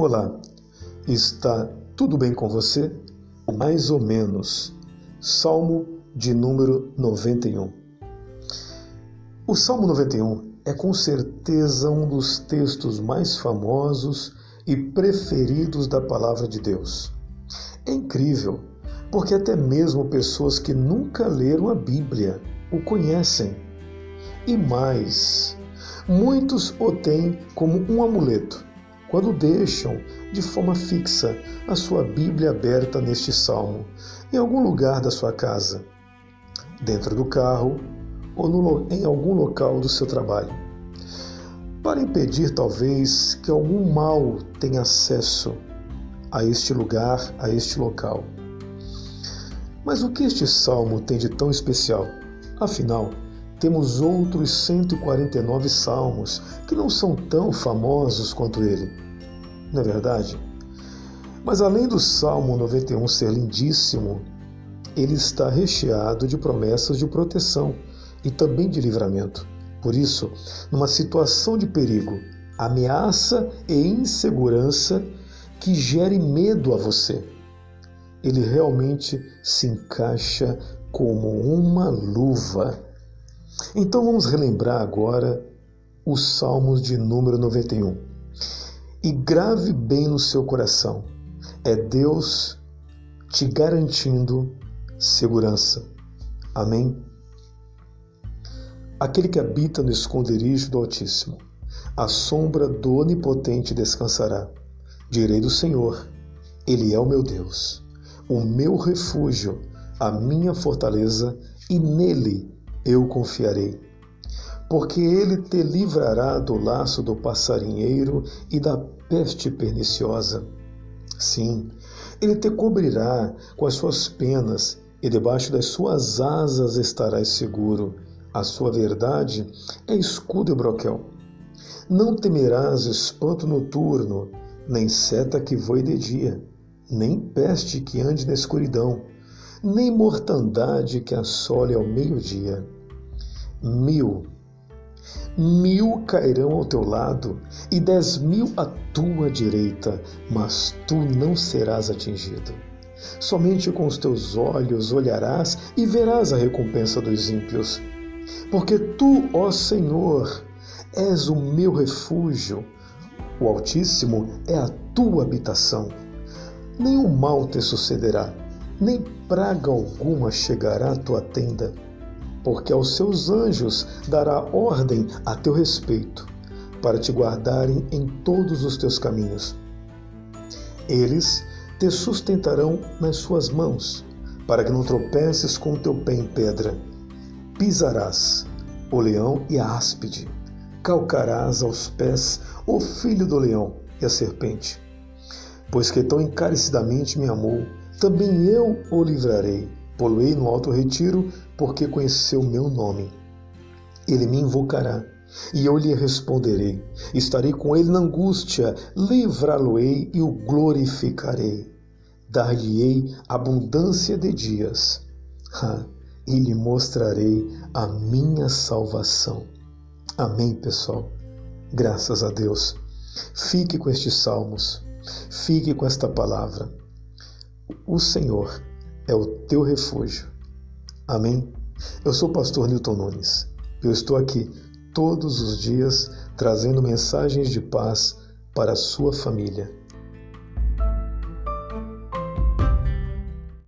Olá, está tudo bem com você? Mais ou menos. Salmo de número 91. O Salmo 91 é com certeza um dos textos mais famosos e preferidos da palavra de Deus. É incrível, porque até mesmo pessoas que nunca leram a Bíblia o conhecem. E mais, muitos o têm como um amuleto quando deixam de forma fixa a sua Bíblia aberta neste salmo, em algum lugar da sua casa, dentro do carro ou no, em algum local do seu trabalho, para impedir talvez que algum mal tenha acesso a este lugar, a este local. Mas o que este salmo tem de tão especial? Afinal, temos outros 149 salmos que não são tão famosos quanto ele. Não é verdade? Mas além do Salmo 91 ser lindíssimo, ele está recheado de promessas de proteção e também de livramento. Por isso, numa situação de perigo, ameaça e insegurança que gere medo a você, ele realmente se encaixa como uma luva. Então vamos relembrar agora os Salmos de número 91. E grave bem no seu coração: é Deus te garantindo segurança. Amém? Aquele que habita no esconderijo do Altíssimo, a sombra do Onipotente descansará. Direi do Senhor: Ele é o meu Deus o meu refúgio, a minha fortaleza, e nele eu confiarei. Porque ele te livrará do laço do passarinheiro e da peste perniciosa. Sim, ele te cobrirá com as suas penas, e debaixo das suas asas estarás seguro. A sua verdade é escudo e broquel. Não temerás espanto noturno, nem seta que voe de dia nem peste que ande na escuridão, nem mortandade que assole ao meio-dia. Mil, mil cairão ao teu lado e dez mil à tua direita, mas tu não serás atingido. Somente com os teus olhos olharás e verás a recompensa dos ímpios. Porque tu, ó Senhor, és o meu refúgio, o Altíssimo é a tua habitação nenhum mal te sucederá, nem praga alguma chegará à tua tenda, porque aos seus anjos dará ordem a teu respeito, para te guardarem em todos os teus caminhos. Eles te sustentarão nas suas mãos, para que não tropeces com o teu pé em pedra. Pisarás o leão e a áspide, calcarás aos pés o filho do leão e a serpente Pois que tão encarecidamente me amou, também eu o livrarei. Poluei no alto retiro, porque conheceu meu nome. Ele me invocará, e eu lhe responderei. Estarei com ele na angústia, livrá-lo-ei e o glorificarei. Dar-lhe-ei abundância de dias, ah, e lhe mostrarei a minha salvação. Amém, pessoal. Graças a Deus. Fique com estes salmos Fique com esta palavra. O Senhor é o teu refúgio. Amém? Eu sou o pastor Newton Nunes. Eu estou aqui todos os dias trazendo mensagens de paz para a sua família.